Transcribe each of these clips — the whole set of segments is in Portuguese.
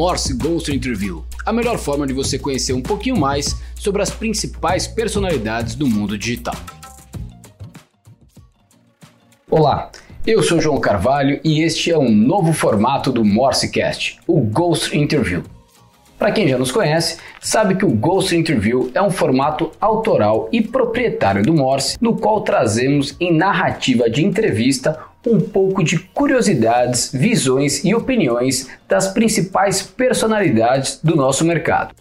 Morse Ghost Interview, a melhor forma de você conhecer um pouquinho mais sobre as principais personalidades do mundo digital. Olá, eu sou João Carvalho e este é um novo formato do Morsecast, o Ghost Interview. Para quem já nos conhece, sabe que o Ghost Interview é um formato autoral e proprietário do Morse, no qual trazemos em narrativa de entrevista um pouco de curiosidades, visões e opiniões das principais personalidades do nosso mercado.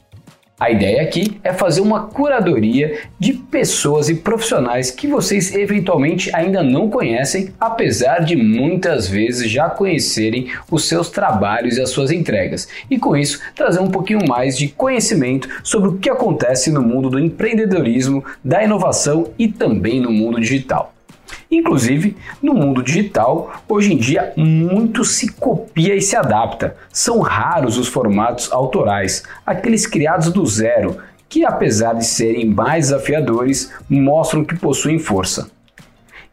A ideia aqui é fazer uma curadoria de pessoas e profissionais que vocês eventualmente ainda não conhecem, apesar de muitas vezes já conhecerem os seus trabalhos e as suas entregas, e com isso trazer um pouquinho mais de conhecimento sobre o que acontece no mundo do empreendedorismo, da inovação e também no mundo digital. Inclusive, no mundo digital, hoje em dia muito se copia e se adapta. São raros os formatos autorais, aqueles criados do zero, que apesar de serem mais desafiadores, mostram que possuem força.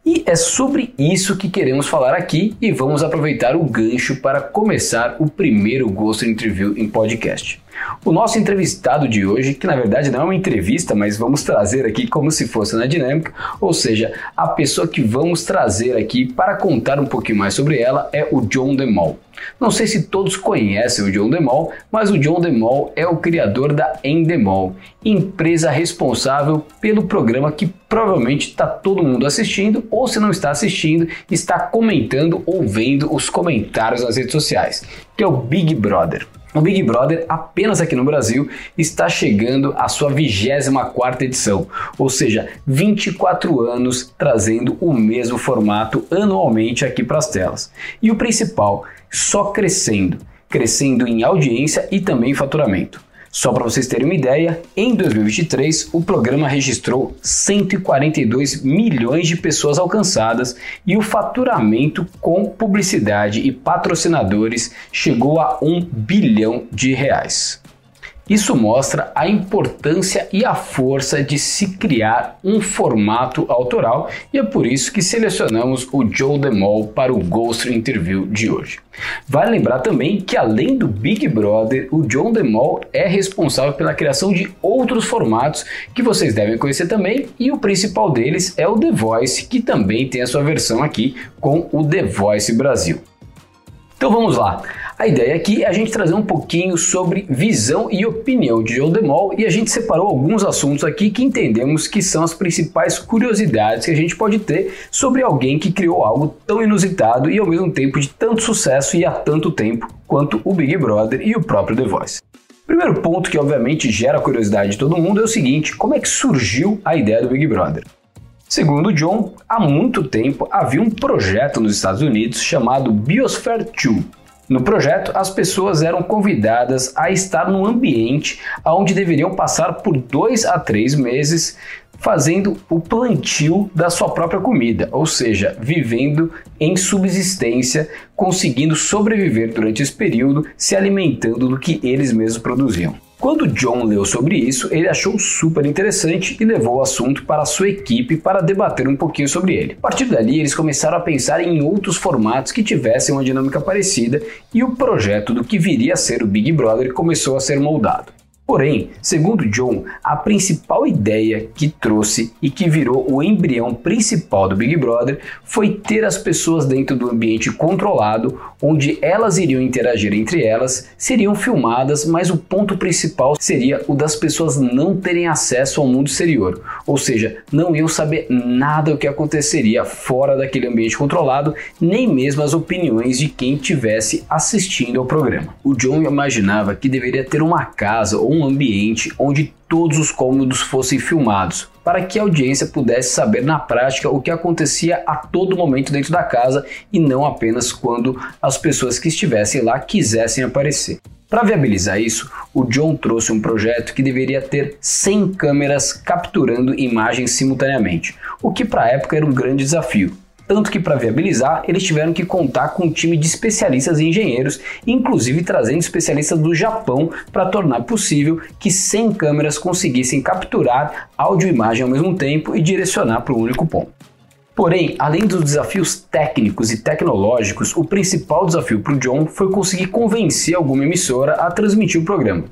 E é sobre isso que queremos falar aqui e vamos aproveitar o gancho para começar o primeiro Ghost Interview em podcast. O nosso entrevistado de hoje, que na verdade não é uma entrevista, mas vamos trazer aqui como se fosse na dinâmica, ou seja, a pessoa que vamos trazer aqui para contar um pouquinho mais sobre ela é o John DeMol. Não sei se todos conhecem o John DeMol, mas o John DeMol é o criador da Endemol, empresa responsável pelo programa que provavelmente está todo mundo assistindo, ou se não está assistindo, está comentando ou vendo os comentários nas redes sociais, que é o Big Brother. O Big Brother, apenas aqui no Brasil, está chegando à sua 24 edição, ou seja, 24 anos trazendo o mesmo formato anualmente aqui para as telas. E o principal, só crescendo, crescendo em audiência e também em faturamento. Só para vocês terem uma ideia, em 2023 o programa registrou 142 milhões de pessoas alcançadas e o faturamento com publicidade e patrocinadores chegou a 1 bilhão de reais. Isso mostra a importância e a força de se criar um formato autoral e é por isso que selecionamos o Joe DeMol para o Ghost Interview de hoje. Vale lembrar também que além do Big Brother, o John DeMol é responsável pela criação de outros formatos que vocês devem conhecer também e o principal deles é o The Voice, que também tem a sua versão aqui com o The Voice Brasil. Então vamos lá. A ideia aqui é a gente trazer um pouquinho sobre visão e opinião de John DeMol e a gente separou alguns assuntos aqui que entendemos que são as principais curiosidades que a gente pode ter sobre alguém que criou algo tão inusitado e ao mesmo tempo de tanto sucesso e há tanto tempo quanto o Big Brother e o próprio The Voice. Primeiro ponto que obviamente gera curiosidade de todo mundo é o seguinte: como é que surgiu a ideia do Big Brother? Segundo John, há muito tempo havia um projeto nos Estados Unidos chamado Biosphere 2, no projeto, as pessoas eram convidadas a estar num ambiente onde deveriam passar por dois a três meses fazendo o plantio da sua própria comida, ou seja, vivendo em subsistência, conseguindo sobreviver durante esse período, se alimentando do que eles mesmos produziam. Quando John leu sobre isso, ele achou super interessante e levou o assunto para sua equipe para debater um pouquinho sobre ele. A partir dali, eles começaram a pensar em outros formatos que tivessem uma dinâmica parecida e o projeto do que viria a ser o Big Brother começou a ser moldado. Porém, segundo John, a principal ideia que trouxe e que virou o embrião principal do Big Brother foi ter as pessoas dentro do ambiente controlado, onde elas iriam interagir entre elas, seriam filmadas, mas o ponto principal seria o das pessoas não terem acesso ao mundo exterior, ou seja, não iam saber nada do que aconteceria fora daquele ambiente controlado, nem mesmo as opiniões de quem estivesse assistindo ao programa. O John imaginava que deveria ter uma casa ou um ambiente onde todos os cômodos fossem filmados, para que a audiência pudesse saber na prática o que acontecia a todo momento dentro da casa e não apenas quando as pessoas que estivessem lá quisessem aparecer. Para viabilizar isso, o John trouxe um projeto que deveria ter 100 câmeras capturando imagens simultaneamente, o que para a época era um grande desafio, tanto que para viabilizar eles tiveram que contar com um time de especialistas e engenheiros, inclusive trazendo especialistas do Japão para tornar possível que 100 câmeras conseguissem capturar áudio e imagem ao mesmo tempo e direcionar para um único ponto. Porém, além dos desafios técnicos e tecnológicos, o principal desafio para o John foi conseguir convencer alguma emissora a transmitir o programa.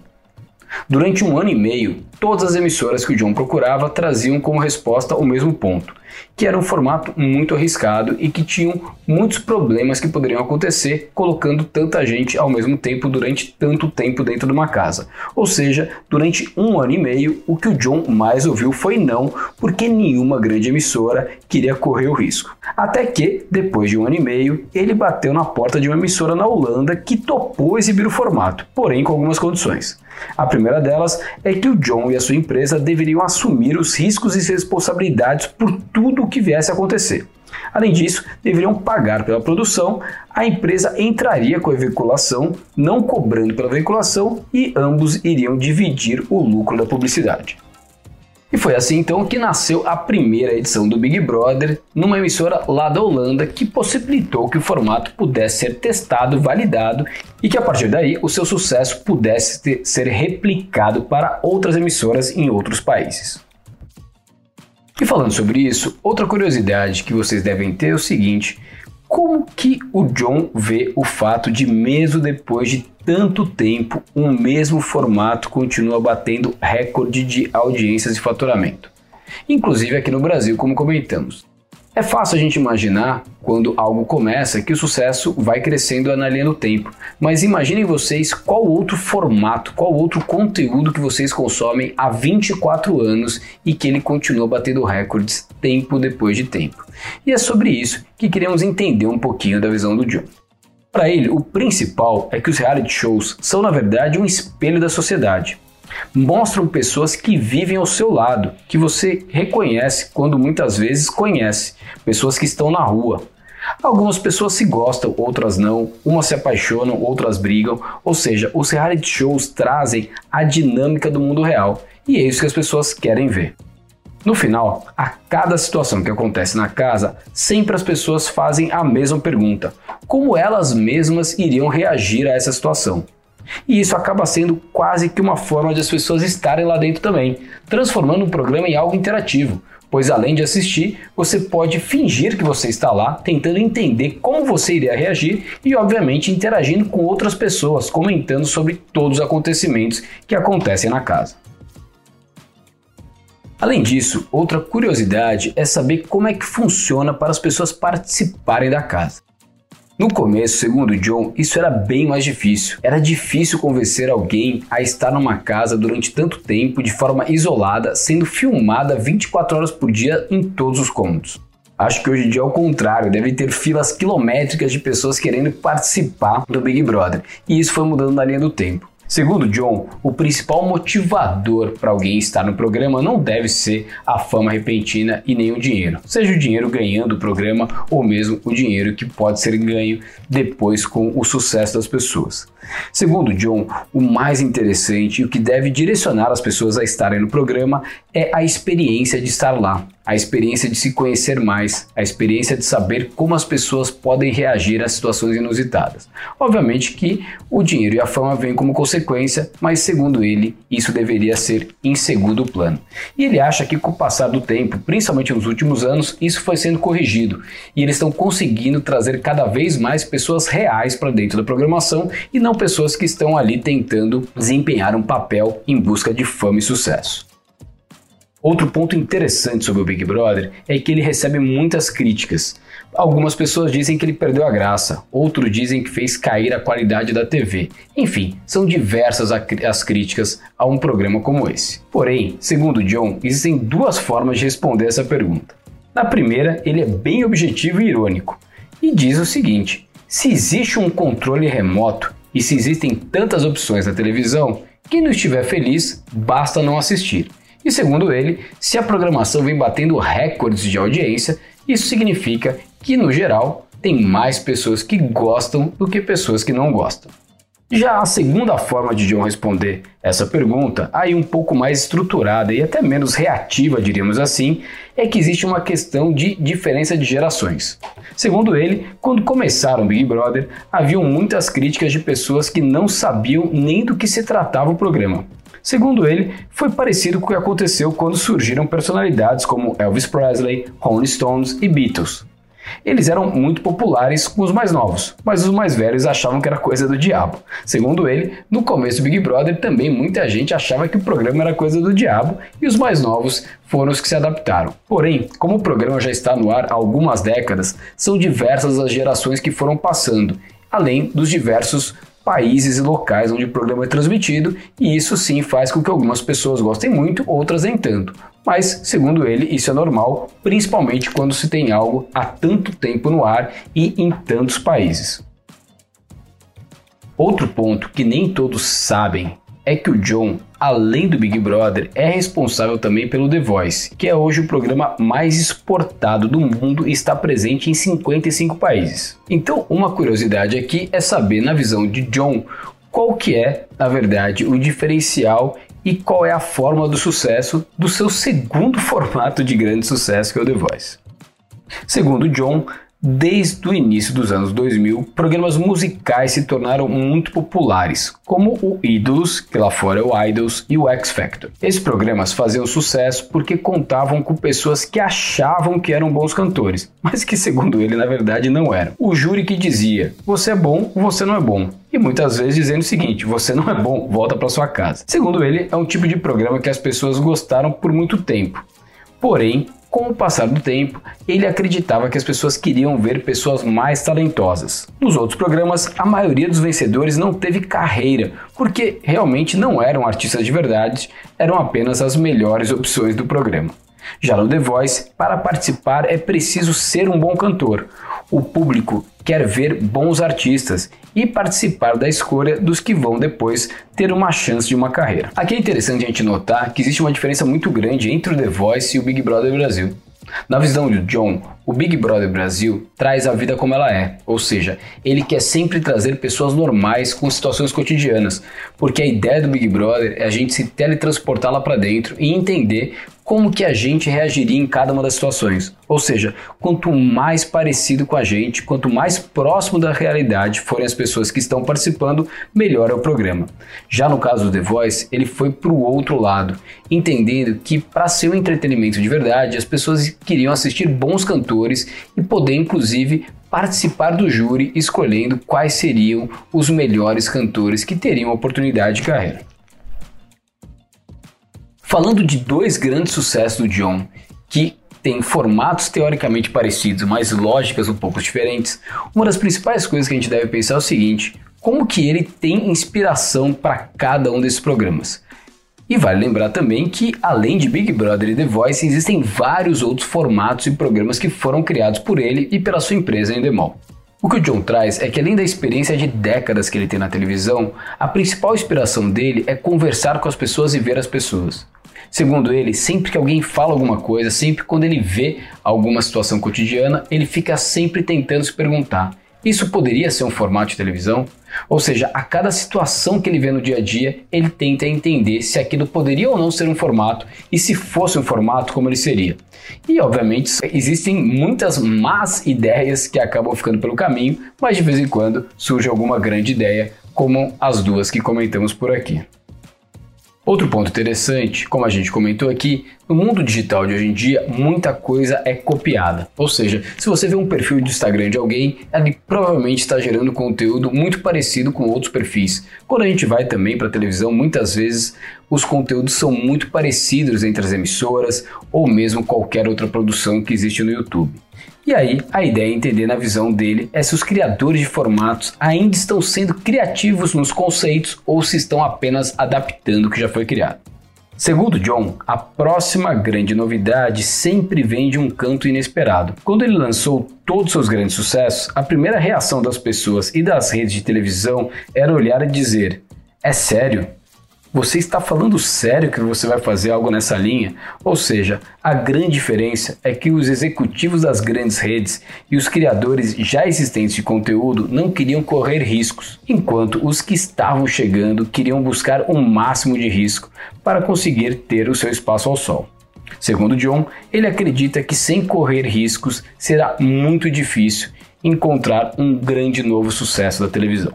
Durante um ano e meio, todas as emissoras que o John procurava traziam como resposta o mesmo ponto, que era um formato muito arriscado e que tinham muitos problemas que poderiam acontecer colocando tanta gente ao mesmo tempo durante tanto tempo dentro de uma casa. Ou seja, durante um ano e meio, o que o John mais ouviu foi não, porque nenhuma grande emissora queria correr o risco. Até que, depois de um ano e meio, ele bateu na porta de uma emissora na Holanda que topou exibir o formato, porém com algumas condições. A primeira delas é que o John e a sua empresa deveriam assumir os riscos e responsabilidades por tudo o que viesse a acontecer. Além disso, deveriam pagar pela produção, a empresa entraria com a veiculação, não cobrando pela veiculação, e ambos iriam dividir o lucro da publicidade. E foi assim então que nasceu a primeira edição do Big Brother numa emissora lá da Holanda que possibilitou que o formato pudesse ser testado, validado e que a partir daí o seu sucesso pudesse ter, ser replicado para outras emissoras em outros países. E falando sobre isso, outra curiosidade que vocês devem ter é o seguinte: como que o John vê o fato de mesmo depois de tanto tempo, um mesmo formato continua batendo recorde de audiências e faturamento. Inclusive aqui no Brasil, como comentamos. É fácil a gente imaginar, quando algo começa, que o sucesso vai crescendo na linha do tempo. Mas imaginem vocês qual outro formato, qual outro conteúdo que vocês consomem há 24 anos e que ele continua batendo recordes tempo depois de tempo. E é sobre isso que queremos entender um pouquinho da visão do John. Para ele, o principal é que os reality shows são, na verdade, um espelho da sociedade. Mostram pessoas que vivem ao seu lado, que você reconhece quando muitas vezes conhece, pessoas que estão na rua. Algumas pessoas se gostam, outras não, umas se apaixonam, outras brigam, ou seja, os reality shows trazem a dinâmica do mundo real e é isso que as pessoas querem ver. No final, a cada situação que acontece na casa, sempre as pessoas fazem a mesma pergunta: como elas mesmas iriam reagir a essa situação? E isso acaba sendo quase que uma forma de as pessoas estarem lá dentro também, transformando o programa em algo interativo, pois além de assistir, você pode fingir que você está lá, tentando entender como você iria reagir e, obviamente, interagindo com outras pessoas, comentando sobre todos os acontecimentos que acontecem na casa. Além disso, outra curiosidade é saber como é que funciona para as pessoas participarem da casa. No começo, segundo John, isso era bem mais difícil. Era difícil convencer alguém a estar numa casa durante tanto tempo de forma isolada, sendo filmada 24 horas por dia em todos os cômodos. Acho que hoje em dia é o contrário, deve ter filas quilométricas de pessoas querendo participar do Big Brother, e isso foi mudando na linha do tempo. Segundo John, o principal motivador para alguém estar no programa não deve ser a fama repentina e nem o dinheiro, seja o dinheiro ganhando o programa ou mesmo o dinheiro que pode ser ganho depois com o sucesso das pessoas. Segundo John, o mais interessante e o que deve direcionar as pessoas a estarem no programa é a experiência de estar lá, a experiência de se conhecer mais, a experiência de saber como as pessoas podem reagir a situações inusitadas. Obviamente que o dinheiro e a fama vêm como consequência, mas segundo ele, isso deveria ser em segundo plano. E ele acha que com o passar do tempo, principalmente nos últimos anos, isso foi sendo corrigido e eles estão conseguindo trazer cada vez mais pessoas reais para dentro da programação e não pessoas que estão ali tentando desempenhar um papel em busca de fama e sucesso. Outro ponto interessante sobre o Big Brother é que ele recebe muitas críticas. Algumas pessoas dizem que ele perdeu a graça, outros dizem que fez cair a qualidade da TV. Enfim, são diversas as críticas a um programa como esse. Porém, segundo John, existem duas formas de responder essa pergunta. Na primeira, ele é bem objetivo e irônico e diz o seguinte: se existe um controle remoto e se existem tantas opções na televisão, quem não estiver feliz, basta não assistir. E segundo ele, se a programação vem batendo recordes de audiência, isso significa que, no geral, tem mais pessoas que gostam do que pessoas que não gostam. Já a segunda forma de John responder essa pergunta, aí um pouco mais estruturada e até menos reativa, diríamos assim, é que existe uma questão de diferença de gerações. Segundo ele, quando começaram Big Brother, haviam muitas críticas de pessoas que não sabiam nem do que se tratava o programa. Segundo ele, foi parecido com o que aconteceu quando surgiram personalidades como Elvis Presley, Rolling Stones e Beatles. Eles eram muito populares com os mais novos, mas os mais velhos achavam que era coisa do diabo. Segundo ele, no começo do Big Brother também muita gente achava que o programa era coisa do diabo e os mais novos foram os que se adaptaram. Porém, como o programa já está no ar há algumas décadas, são diversas as gerações que foram passando, além dos diversos países e locais onde o programa é transmitido, e isso sim faz com que algumas pessoas gostem muito, outras nem tanto. Mas, segundo ele, isso é normal, principalmente quando se tem algo há tanto tempo no ar e em tantos países. Outro ponto que nem todos sabem é que o John, além do Big Brother, é responsável também pelo The Voice, que é hoje o programa mais exportado do mundo e está presente em 55 países. Então, uma curiosidade aqui é saber, na visão de John, qual que é, na verdade, o diferencial e qual é a forma do sucesso do seu segundo formato de grande sucesso, que é o The Voice. Segundo John, Desde o início dos anos 2000, programas musicais se tornaram muito populares, como o Ídolos, que lá fora é o Idols, e o X Factor. Esses programas faziam sucesso porque contavam com pessoas que achavam que eram bons cantores, mas que, segundo ele, na verdade não eram. O júri que dizia: você é bom, você não é bom. E muitas vezes dizendo o seguinte: você não é bom, volta para sua casa. Segundo ele, é um tipo de programa que as pessoas gostaram por muito tempo. Porém, com o passar do tempo, ele acreditava que as pessoas queriam ver pessoas mais talentosas. Nos outros programas, a maioria dos vencedores não teve carreira, porque realmente não eram artistas de verdade, eram apenas as melhores opções do programa. Já no The Voice, para participar é preciso ser um bom cantor. O público quer ver bons artistas e participar da escolha dos que vão depois ter uma chance de uma carreira. Aqui é interessante a gente notar que existe uma diferença muito grande entre o The Voice e o Big Brother Brasil. Na visão de John, o Big Brother Brasil traz a vida como ela é, ou seja, ele quer sempre trazer pessoas normais com situações cotidianas, porque a ideia do Big Brother é a gente se teletransportar lá para dentro e entender como que a gente reagiria em cada uma das situações. Ou seja, quanto mais parecido com a gente, quanto mais próximo da realidade forem as pessoas que estão participando, melhor é o programa. Já no caso do The Voice, ele foi para o outro lado, entendendo que para ser um entretenimento de verdade, as pessoas queriam assistir bons cantores e poder inclusive participar do júri escolhendo quais seriam os melhores cantores que teriam oportunidade de carreira. Falando de dois grandes sucessos do John, que têm formatos teoricamente parecidos, mas lógicas um pouco diferentes, uma das principais coisas que a gente deve pensar é o seguinte: como que ele tem inspiração para cada um desses programas? E vale lembrar também que, além de Big Brother e The Voice, existem vários outros formatos e programas que foram criados por ele e pela sua empresa Endemol. O que o John traz é que, além da experiência de décadas que ele tem na televisão, a principal inspiração dele é conversar com as pessoas e ver as pessoas. Segundo ele, sempre que alguém fala alguma coisa, sempre quando ele vê alguma situação cotidiana, ele fica sempre tentando se perguntar: isso poderia ser um formato de televisão? Ou seja, a cada situação que ele vê no dia a dia, ele tenta entender se aquilo poderia ou não ser um formato e se fosse um formato, como ele seria. E obviamente existem muitas más ideias que acabam ficando pelo caminho, mas de vez em quando surge alguma grande ideia, como as duas que comentamos por aqui. Outro ponto interessante, como a gente comentou aqui, no mundo digital de hoje em dia, muita coisa é copiada. Ou seja, se você vê um perfil de Instagram de alguém, ele provavelmente está gerando conteúdo muito parecido com outros perfis. Quando a gente vai também para a televisão, muitas vezes os conteúdos são muito parecidos entre as emissoras ou mesmo qualquer outra produção que existe no YouTube. E aí, a ideia é entender na visão dele é se os criadores de formatos ainda estão sendo criativos nos conceitos ou se estão apenas adaptando o que já foi criado. Segundo John, a próxima grande novidade sempre vem de um canto inesperado. Quando ele lançou todos os seus grandes sucessos, a primeira reação das pessoas e das redes de televisão era olhar e dizer: É sério? Você está falando sério que você vai fazer algo nessa linha? Ou seja, a grande diferença é que os executivos das grandes redes e os criadores já existentes de conteúdo não queriam correr riscos, enquanto os que estavam chegando queriam buscar o um máximo de risco para conseguir ter o seu espaço ao sol. Segundo John, ele acredita que sem correr riscos será muito difícil encontrar um grande novo sucesso da televisão.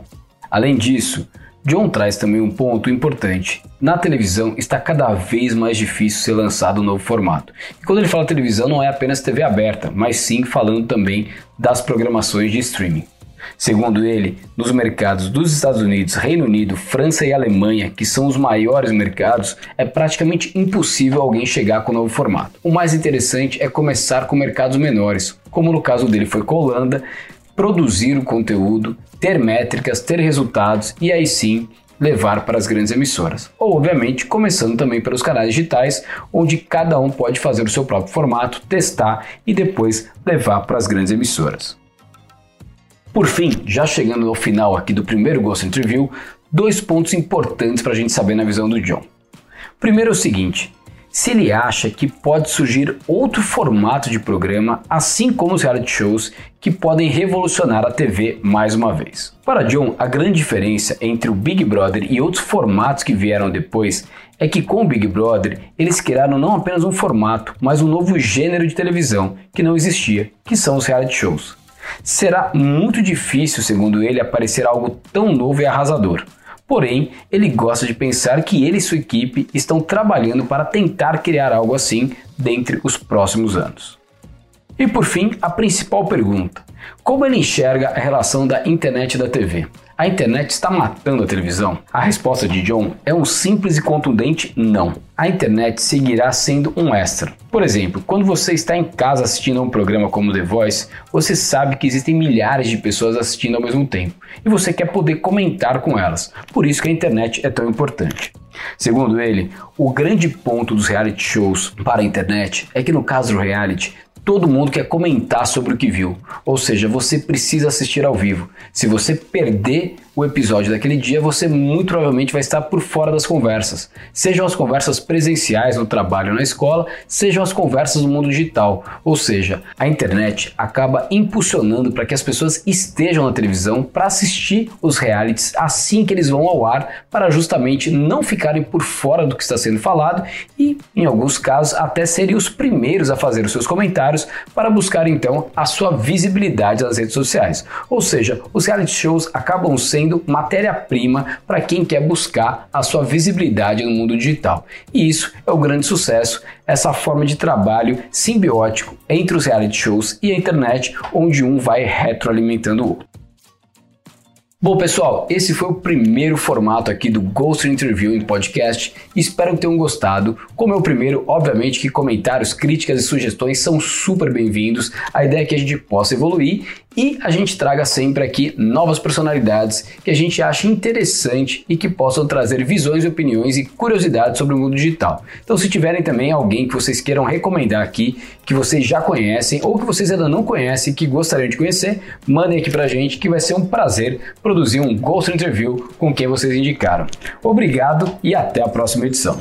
Além disso, John traz também um ponto importante. Na televisão está cada vez mais difícil ser lançado um novo formato. E quando ele fala televisão, não é apenas TV aberta, mas sim falando também das programações de streaming. Segundo ele, nos mercados dos Estados Unidos, Reino Unido, França e Alemanha, que são os maiores mercados, é praticamente impossível alguém chegar com o novo formato. O mais interessante é começar com mercados menores, como no caso dele foi com a Holanda, produzir o conteúdo, ter métricas, ter resultados e aí sim levar para as grandes emissoras. Ou, obviamente, começando também pelos canais digitais, onde cada um pode fazer o seu próprio formato, testar e depois levar para as grandes emissoras. Por fim, já chegando ao final aqui do primeiro Ghost Interview, dois pontos importantes para a gente saber na visão do John. Primeiro é o seguinte: se ele acha que pode surgir outro formato de programa, assim como os reality shows, que podem revolucionar a TV mais uma vez. Para John, a grande diferença entre o Big Brother e outros formatos que vieram depois é que com o Big Brother eles criaram não apenas um formato, mas um novo gênero de televisão que não existia, que são os reality shows. Será muito difícil, segundo ele, aparecer algo tão novo e arrasador. Porém, ele gosta de pensar que ele e sua equipe estão trabalhando para tentar criar algo assim dentre os próximos anos. E por fim, a principal pergunta: como ele enxerga a relação da internet e da TV? A internet está matando a televisão? A resposta de John é um simples e contundente não. A internet seguirá sendo um extra. Por exemplo, quando você está em casa assistindo a um programa como The Voice, você sabe que existem milhares de pessoas assistindo ao mesmo tempo e você quer poder comentar com elas. Por isso que a internet é tão importante. Segundo ele, o grande ponto dos reality shows para a internet é que no caso do reality, todo mundo quer comentar sobre o que viu. Ou seja, você precisa assistir ao vivo. Se você perder o episódio daquele dia, você muito provavelmente vai estar por fora das conversas. Sejam as conversas presenciais no trabalho na escola, sejam as conversas no mundo digital. Ou seja, a internet acaba impulsionando para que as pessoas estejam na televisão para assistir os realities assim que eles vão ao ar, para justamente não ficarem por fora do que está sendo falado e, em alguns casos, até serem os primeiros a fazer os seus comentários para buscar então a sua visibilidade nas redes sociais. Ou seja, os reality shows acabam sendo sendo matéria-prima para quem quer buscar a sua visibilidade no mundo digital. E isso é o grande sucesso, essa forma de trabalho simbiótico entre os reality shows e a internet, onde um vai retroalimentando o outro. Bom, pessoal, esse foi o primeiro formato aqui do Ghost Interview em podcast. Espero que tenham gostado. Como é o primeiro, obviamente que comentários, críticas e sugestões são super bem-vindos. A ideia é que a gente possa evoluir e a gente traga sempre aqui novas personalidades que a gente acha interessante e que possam trazer visões, opiniões e curiosidades sobre o mundo digital. Então, se tiverem também alguém que vocês queiram recomendar aqui, que vocês já conhecem ou que vocês ainda não conhecem, que gostariam de conhecer, mandem aqui pra gente que vai ser um prazer produzir um Ghost Interview com quem vocês indicaram. Obrigado e até a próxima edição.